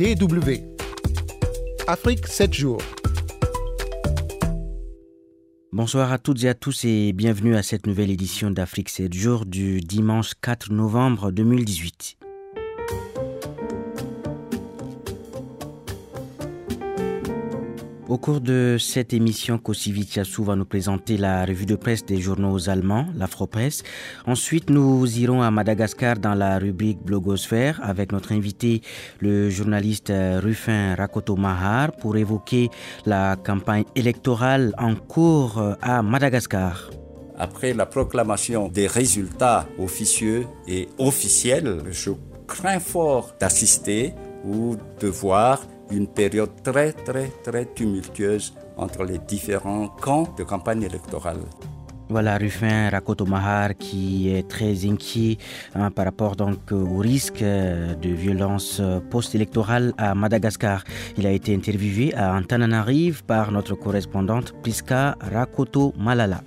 DW. Afrique 7 jours. Bonsoir à toutes et à tous et bienvenue à cette nouvelle édition d'Afrique 7 jours du dimanche 4 novembre 2018. Au cours de cette émission, Kosivit Yassou va nous présenter la revue de presse des journaux allemands, l'Afropresse. Ensuite, nous irons à Madagascar dans la rubrique Blogosphère avec notre invité, le journaliste Rufin Rakoto Mahar, pour évoquer la campagne électorale en cours à Madagascar. Après la proclamation des résultats officieux et officiels, je crains fort d'assister ou de voir une période très très très tumultueuse entre les différents camps de campagne électorale. Voilà Ruffin Rakotomahar qui est très inquiet hein, par rapport donc au risque euh, de violence post-électorale à Madagascar. Il a été interviewé à Antananarive par notre correspondante Priska Rakoto Malala.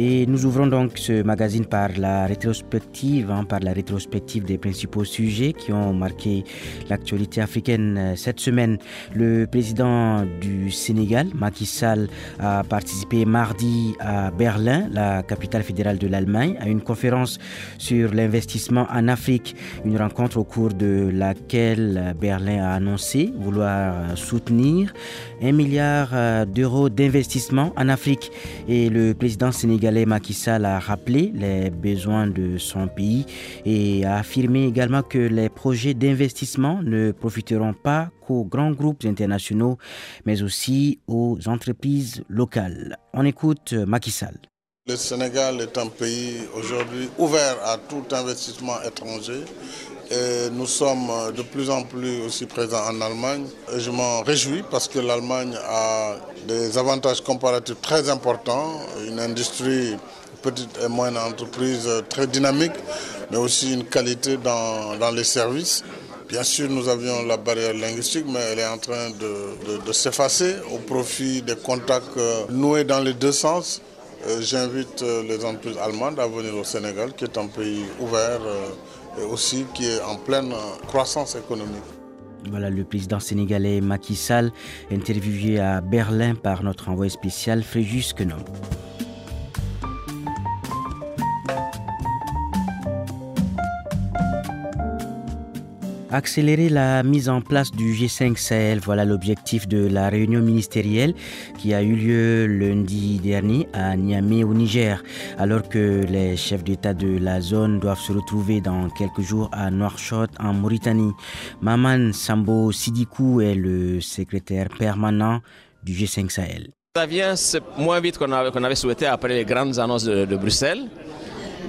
Et nous ouvrons donc ce magazine par la rétrospective, hein, par la rétrospective des principaux sujets qui ont marqué l'actualité africaine euh, cette semaine. Le président du Sénégal, Macky Sall, a participé mardi à Berlin, la capitale fédérale de l'Allemagne, à une conférence sur l'investissement en Afrique, une rencontre au cours de laquelle Berlin a annoncé vouloir soutenir un milliard euh, d'euros d'investissement en Afrique. Et le président sénégalais Macky Sall a rappelé les besoins de son pays et a affirmé également que les projets d'investissement ne profiteront pas qu'aux grands groupes internationaux, mais aussi aux entreprises locales. On écoute Macky Sall. Le Sénégal est un pays aujourd'hui ouvert à tout investissement étranger nous sommes de plus en plus aussi présents en Allemagne. Et je m'en réjouis parce que l'Allemagne a des avantages comparatifs très importants, une industrie petite et moyenne entreprise très dynamique, mais aussi une qualité dans, les services. Bien sûr, nous avions la barrière linguistique, mais elle est en train de, de, de s'effacer au profit des contacts noués dans les deux sens. J'invite les entreprises allemandes à venir au Sénégal, qui est un pays ouvert et aussi qui est en pleine croissance économique. Voilà le président sénégalais Macky Sall, interviewé à Berlin par notre envoyé spécial Fréjus Kenom. Accélérer la mise en place du G5 Sahel, voilà l'objectif de la réunion ministérielle qui a eu lieu lundi dernier à Niamey au Niger, alors que les chefs d'État de la zone doivent se retrouver dans quelques jours à Nouakchott en Mauritanie. Maman Sambo Sidikou est le secrétaire permanent du G5 Sahel. Ça vient moins vite qu'on avait, souhaité après les grandes annonces de Bruxelles.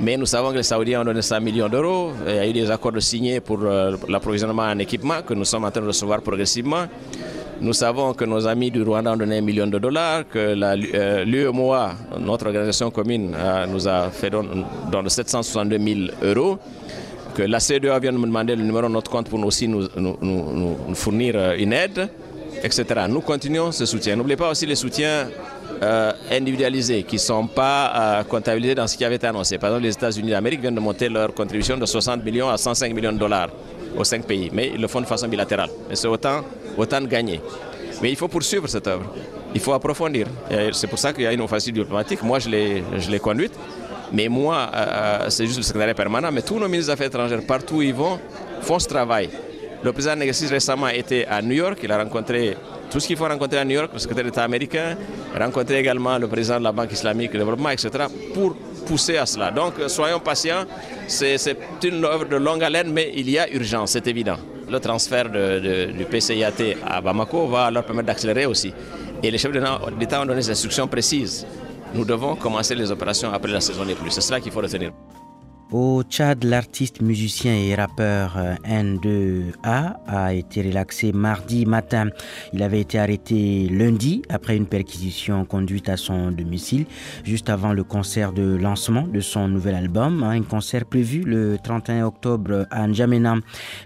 Mais nous savons que les Saoudiens ont donné 100 millions d'euros. Il y a eu des accords de signés pour l'approvisionnement en équipement que nous sommes en train de recevoir progressivement. Nous savons que nos amis du Rwanda ont donné un million de dollars, que l'UEMOA, notre organisation commune, nous a fait don, de 762 000 euros, que la CEDEA vient de me demander le numéro de notre compte pour aussi nous, nous, nous, nous fournir une aide, etc. Nous continuons ce soutien. N'oubliez pas aussi les soutiens euh, individualisés qui ne sont pas euh, comptabilisés dans ce qui avait été annoncé. Par exemple, les États-Unis d'Amérique viennent de monter leur contribution de 60 millions à 105 millions de dollars aux cinq pays, mais ils le font de façon bilatérale. Et c'est autant, autant de gagner. Mais il faut poursuivre cette œuvre. Il faut approfondir. C'est pour ça qu'il y a une offensive diplomatique. Moi, je l'ai conduite. Mais moi, euh, c'est juste le secrétaire permanent. Mais tous nos ministres des Affaires étrangères, partout où ils vont, font ce travail. Le président Negessis récemment était à New York. Il a rencontré tout ce qu'il faut rencontrer à New York, le secrétaire d'État américain, rencontrer également le président de la Banque islamique de développement, etc., pour pousser à cela. Donc soyons patients, c'est une œuvre de longue haleine, mais il y a urgence, c'est évident. Le transfert du PCIAT à Bamako va leur permettre d'accélérer aussi. Et les chefs d'État ont donné des instructions précises. Nous devons commencer les opérations après la saison des pluies. C'est cela qu'il faut retenir. Au Tchad, l'artiste, musicien et rappeur N2A a été relaxé mardi matin. Il avait été arrêté lundi après une perquisition conduite à son domicile juste avant le concert de lancement de son nouvel album, un concert prévu le 31 octobre à N'Djamena.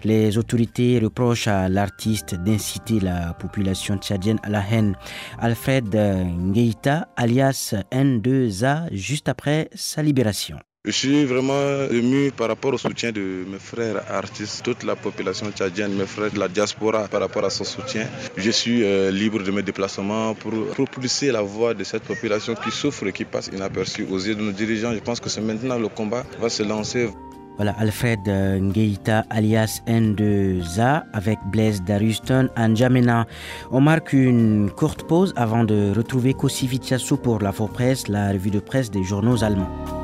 Les autorités reprochent à l'artiste d'inciter la population tchadienne à la haine. Alfred Ngeita, alias N2A, juste après sa libération. Je suis vraiment ému par rapport au soutien de mes frères artistes, toute la population tchadienne, mes frères de la diaspora par rapport à son soutien. Je suis euh, libre de mes déplacements pour propulser la voix de cette population qui souffre et qui passe inaperçue aux yeux de nos dirigeants. Je pense que c'est maintenant le combat va se lancer. Voilà Alfred Ngeita alias N2A avec Blaise Daruston en Jamena. On marque une courte pause avant de retrouver Kosivitiasu pour la Presse, la revue de presse des journaux allemands.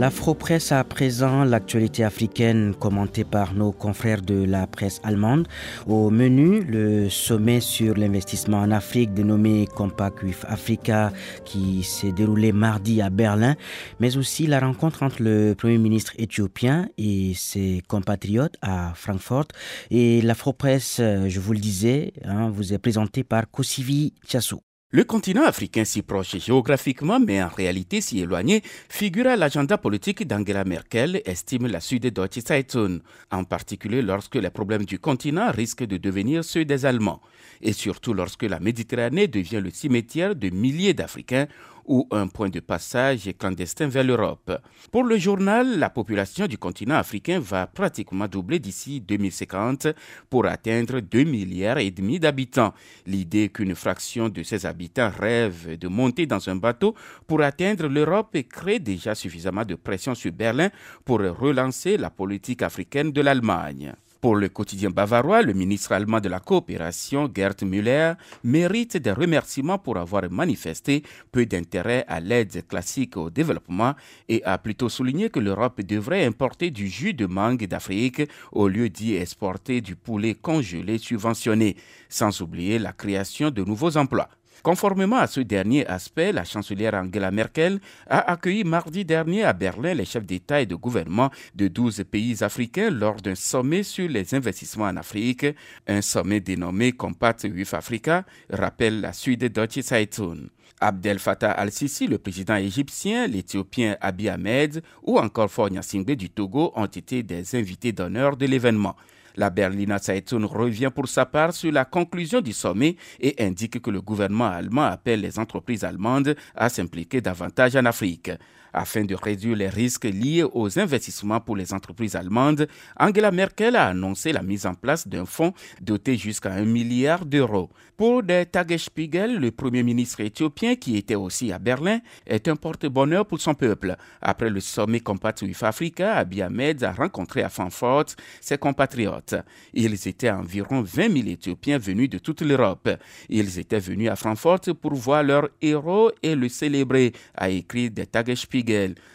L'Afro-Presse à présent, l'actualité africaine commentée par nos confrères de la presse allemande. Au menu, le sommet sur l'investissement en Afrique dénommé Compact with Africa qui s'est déroulé mardi à Berlin, mais aussi la rencontre entre le Premier ministre éthiopien et ses compatriotes à Francfort. Et l'Afro-Presse, je vous le disais, hein, vous est présentée par Kosivi Tiasso. Le continent africain si proche géographiquement, mais en réalité si éloigné, figure à l'agenda politique d'Angela Merkel, estime la Süddeutsche Zeitung, en particulier lorsque les problèmes du continent risquent de devenir ceux des Allemands, et surtout lorsque la Méditerranée devient le cimetière de milliers d'Africains ou un point de passage clandestin vers l'Europe. Pour le journal, la population du continent africain va pratiquement doubler d'ici 2050 pour atteindre 2 milliards et demi d'habitants. L'idée qu'une fraction de ces habitants rêve de monter dans un bateau pour atteindre l'Europe crée déjà suffisamment de pression sur Berlin pour relancer la politique africaine de l'Allemagne. Pour le quotidien bavarois, le ministre allemand de la coopération, Gerd Müller, mérite des remerciements pour avoir manifesté peu d'intérêt à l'aide classique au développement et a plutôt souligné que l'Europe devrait importer du jus de mangue d'Afrique au lieu d'y exporter du poulet congelé subventionné, sans oublier la création de nouveaux emplois. Conformément à ce dernier aspect, la chancelière Angela Merkel a accueilli mardi dernier à Berlin les chefs d'État et de gouvernement de 12 pays africains lors d'un sommet sur les investissements en Afrique, un sommet dénommé Compact with Africa, rappelle la Deutsche Zeitung. Abdel Fattah al-Sisi, le président égyptien, l'Éthiopien Abiy Ahmed ou encore Fonya Singbe du Togo ont été des invités d'honneur de l'événement. La Berliner Zeitung revient pour sa part sur la conclusion du sommet et indique que le gouvernement allemand appelle les entreprises allemandes à s'impliquer davantage en Afrique. Afin de réduire les risques liés aux investissements pour les entreprises allemandes, Angela Merkel a annoncé la mise en place d'un fonds doté jusqu'à un milliard d'euros. Pour der Tagesspiegel, le premier ministre éthiopien, qui était aussi à Berlin, est un porte-bonheur pour son peuple. Après le sommet Compact with Africa, Abiy Ahmed a rencontré à Francfort ses compatriotes. Ils étaient environ 20 000 Éthiopiens venus de toute l'Europe. Ils étaient venus à Francfort pour voir leur héros et le célébrer, a écrit der Tagesspiegel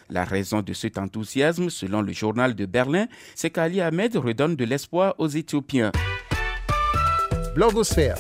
la raison de cet enthousiasme, selon le journal de Berlin, c'est qu'Ali Ahmed redonne de l'espoir aux Éthiopiens. Blogosphère.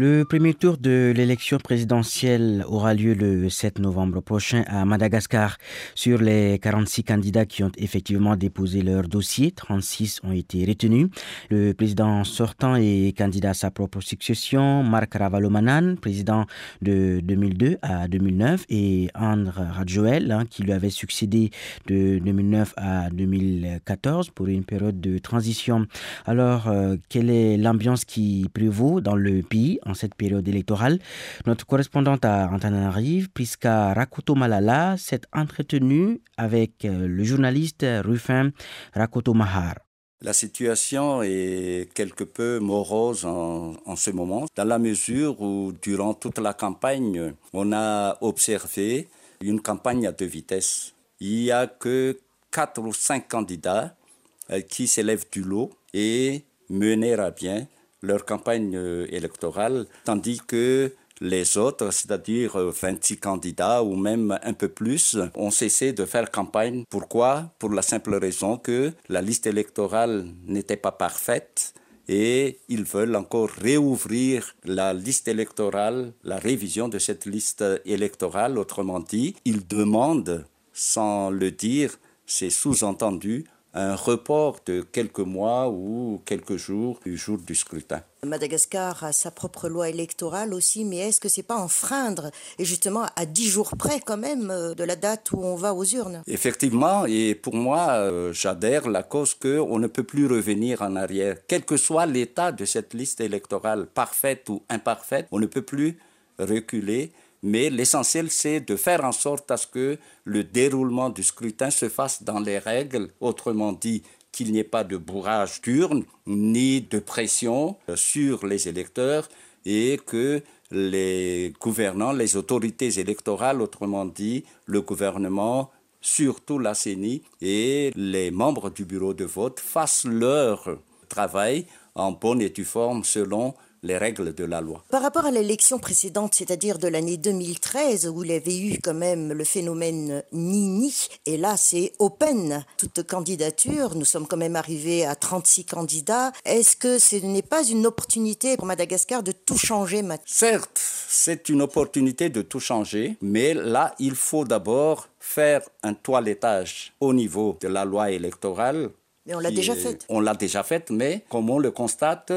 Le premier tour de l'élection présidentielle aura lieu le 7 novembre prochain à Madagascar. Sur les 46 candidats qui ont effectivement déposé leur dossier, 36 ont été retenus. Le président sortant est candidat à sa propre succession, Marc Ravalomanan, président de 2002 à 2009, et André Radjoel, hein, qui lui avait succédé de 2009 à 2014 pour une période de transition. Alors, euh, quelle est l'ambiance qui prévaut dans le pays en cette période électorale. Notre correspondante à Antananarive, Priska Rakoto Malala, s'est entretenue avec euh, le journaliste Rufin Rakoto Mahar. La situation est quelque peu morose en, ce moment, dans la mesure où durant toute la campagne, on a observé une campagne à deux vitesses. Il n'y a que quatre ou cinq candidats euh, qui s'élèvent du lot et mener à bien leur campagne euh, électorale, tandis que les autres, c'est-à-dire 26 euh, candidats ou même un peu plus, ont cessé de faire campagne. Pourquoi? Pour la simple raison que la liste électorale n'était pas parfaite et ils veulent encore réouvrir la liste électorale, la révision de cette liste électorale. Autrement dit, ils demandent, sans le dire, c'est sous-entendu, un report de quelques mois ou quelques jours du jour du scrutin. Madagascar a sa propre loi électorale aussi, mais est-ce que c'est pas enfreindre et justement à dix jours près quand même euh, de la date où on va aux urnes? Effectivement, et pour moi, euh, j'adhère la cause qu'on ne peut plus revenir en arrière, quel que soit l'état de cette liste électorale, parfaite ou imparfaite, on ne peut plus reculer, mais l'essentiel, c'est de faire en sorte à ce que le déroulement du scrutin se fasse dans les règles, autrement dit, qu'il n'y ait pas de bourrage d'urne ni de pression euh, sur les électeurs et que les gouvernants, les autorités électorales, autrement dit le gouvernement, surtout la CENI et les membres du bureau de vote fassent leur travail en bonne et due forme selon les règles de la loi. Par rapport à l'élection précédente, c'est-à-dire de l'année 2013, où il y avait eu quand même le phénomène Nini, et là c'est open, toute candidature, nous sommes quand même arrivés à 36 candidats. Est-ce que ce n'est pas une opportunité pour Madagascar de tout changer maintenant Certes, c'est une opportunité de tout changer, mais là il faut d'abord faire un toilettage au niveau de la loi électorale. Mais on l'a déjà faite. On l'a déjà faite, mais comme on le constate,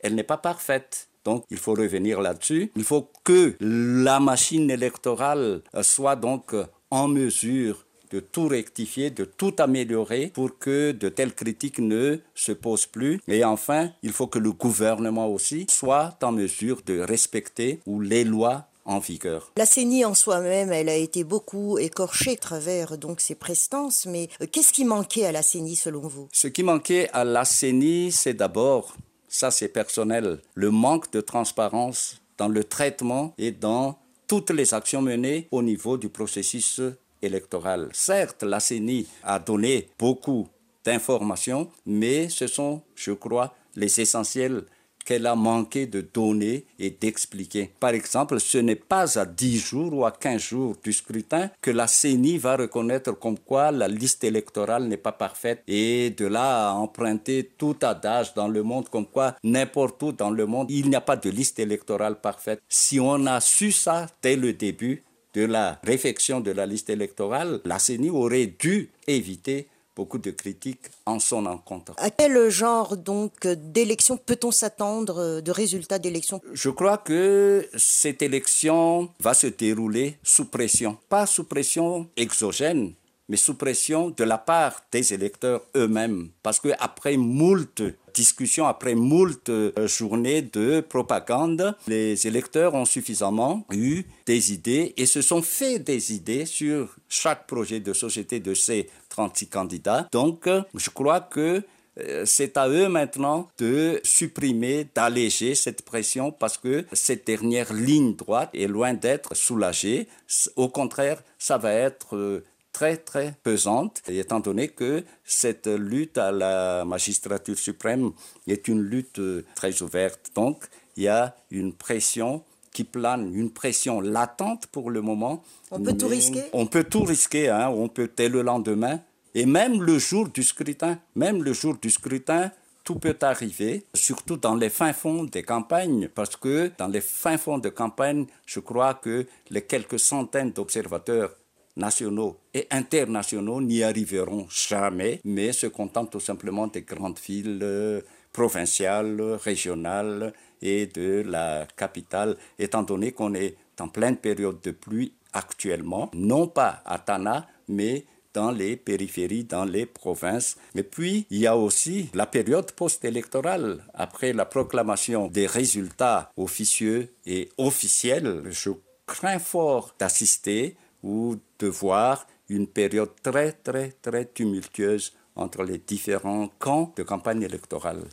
elle n'est pas parfaite. Donc, il faut revenir là-dessus. Il faut que la machine électorale soit donc en mesure de tout rectifier, de tout améliorer pour que de telles critiques ne se posent plus. Et enfin, il faut que le gouvernement aussi soit en mesure de respecter ou les lois en vigueur. La CENI en soi-même, elle a été beaucoup écorchée à travers donc ses prestances, mais euh, qu'est-ce qui manquait à la CENI selon vous? Ce qui manquait à la CENI, c'est d'abord ça c'est personnel, le manque de transparence dans le traitement et dans toutes les actions menées au niveau du processus électoral. Certes, la CENI a donné beaucoup d'informations, mais ce sont, je crois, les essentiels qu'elle a manqué de donner et d'expliquer. Par exemple, ce n'est pas à 10 jours ou à 15 jours du scrutin que la CENI va reconnaître comme quoi la liste électorale n'est pas parfaite et de là à emprunter tout adage dans le monde comme quoi n'importe où dans le monde il n'y a pas de liste électorale parfaite. Si on a su ça dès le début de la réflexion de la liste électorale, la CENI aurait dû éviter beaucoup de critiques en son encontre. À quel genre donc d'élection peut-on s'attendre de résultats d'élection Je crois que cette élection va se dérouler sous pression, pas sous pression exogène, mais sous pression de la part des électeurs eux-mêmes. Parce qu'après moult discussions, après moult euh, journées de propagande, les électeurs ont suffisamment eu des idées et se sont fait des idées sur chaque projet de société de ces 36 candidats. Donc, je crois que euh, c'est à eux maintenant de supprimer, d'alléger cette pression parce que cette dernière ligne droite est loin d'être soulagée. Au contraire, ça va être euh, très très pesante, étant donné que cette lutte à la magistrature suprême est une lutte euh, très ouverte. Donc il y a une pression qui plane, une pression latente pour le moment. On peut tout risquer? On peut tout risquer, hein. on peut dès le lendemain, et même le jour du scrutin, même le jour du scrutin, tout peut arriver, surtout dans les fins fonds des campagnes, parce que dans les fins fonds de campagne, je crois que les quelques centaines d'observateurs nationaux et internationaux n'y arriveront jamais, mais se contentent tout simplement des grandes villes euh, provinciales, régionales et de la capitale, étant donné qu'on est en pleine période de pluie actuellement, non pas à Tana, mais dans les périphéries, dans les provinces. Mais puis, il y a aussi la période post-électorale. Après la proclamation des résultats officieux et officiels, je crains fort d'assister ou de voir une période très, très, très tumultueuse entre les différents camps de campagne électorale.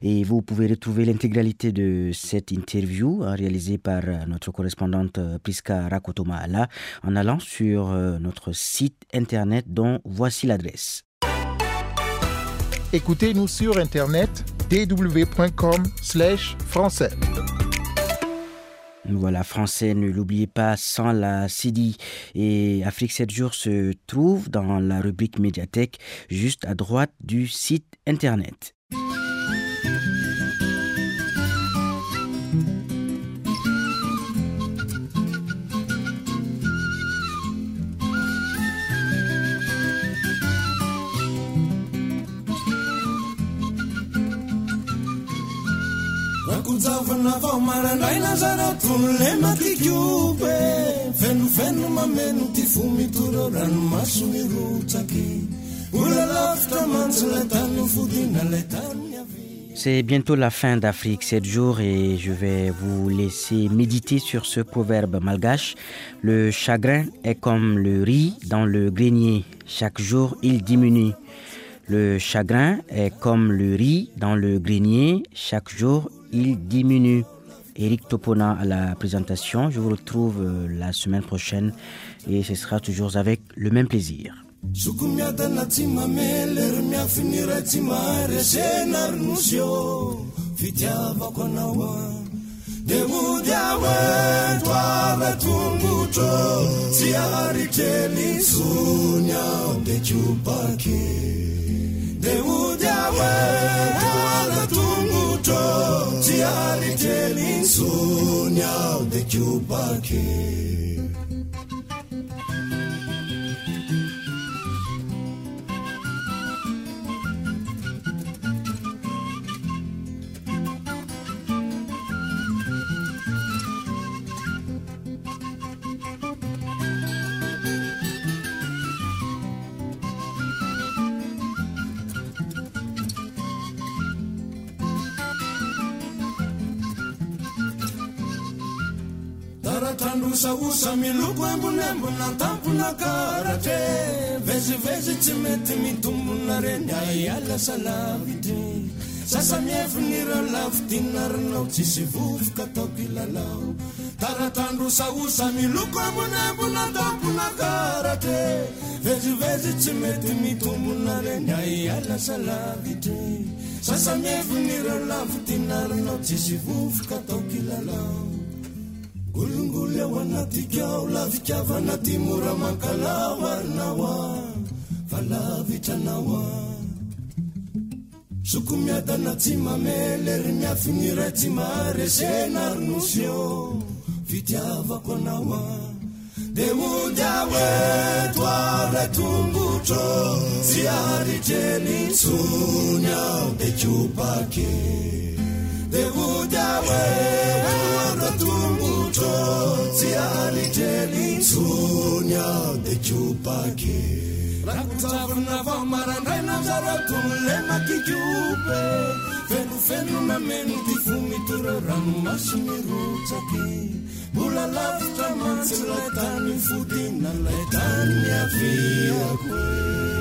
Et vous pouvez retrouver l'intégralité de cette interview hein, réalisée par euh, notre correspondante euh, Priska Rakotoma en allant sur euh, notre site internet dont voici l'adresse. Écoutez-nous sur internet dw.com/français. Voilà, français, ne l'oubliez pas, sans la CD. Et Afrique 7 jours se trouve dans la rubrique médiathèque, juste à droite du site internet. C'est bientôt la fin d'Afrique 7 jours et je vais vous laisser méditer sur ce proverbe malgache. Le chagrin est comme le riz dans le grenier. Chaque jour, il diminue. Le chagrin est comme le riz dans le grenier. Chaque jour, il diminue. Eric Topona à la présentation. Je vous retrouve euh, la semaine prochaine et ce sera toujours avec le même plaisir. Leudawe Tuala tunguto Tiali telinsunya De cupake osaosa miloko embonembona tampona karatre vezivezy tsy mety mitombona reny aiala salavity sasa miefiniralavo tinarinao tsisy vovoka taoko ilalao taratandrosaosa miloko embonembona tampona karatre vezivezy tsy mety mitombona reny aiala salavity sasa miefiniralavo tinarinao tsisy vovoka taoko ilalao golongolo ao anatikao lavikavana ty mora mankalao arinao a falavitranao a soko miadana tsy mamele ry miafiny ray tsy maharesena rynosy ô fitiavako anao a de ondiaoeto aray tombotro sy aritrenitsony ao de kopake de ondiaoeto tro tsy alitrelitsony ao de kopake rakotsavona vao marandraina zaratonola makikope fenofenona meno ty fomitoro ranomasiny rotsaky mbola lavitra mantsy latany fodina latany afiakoe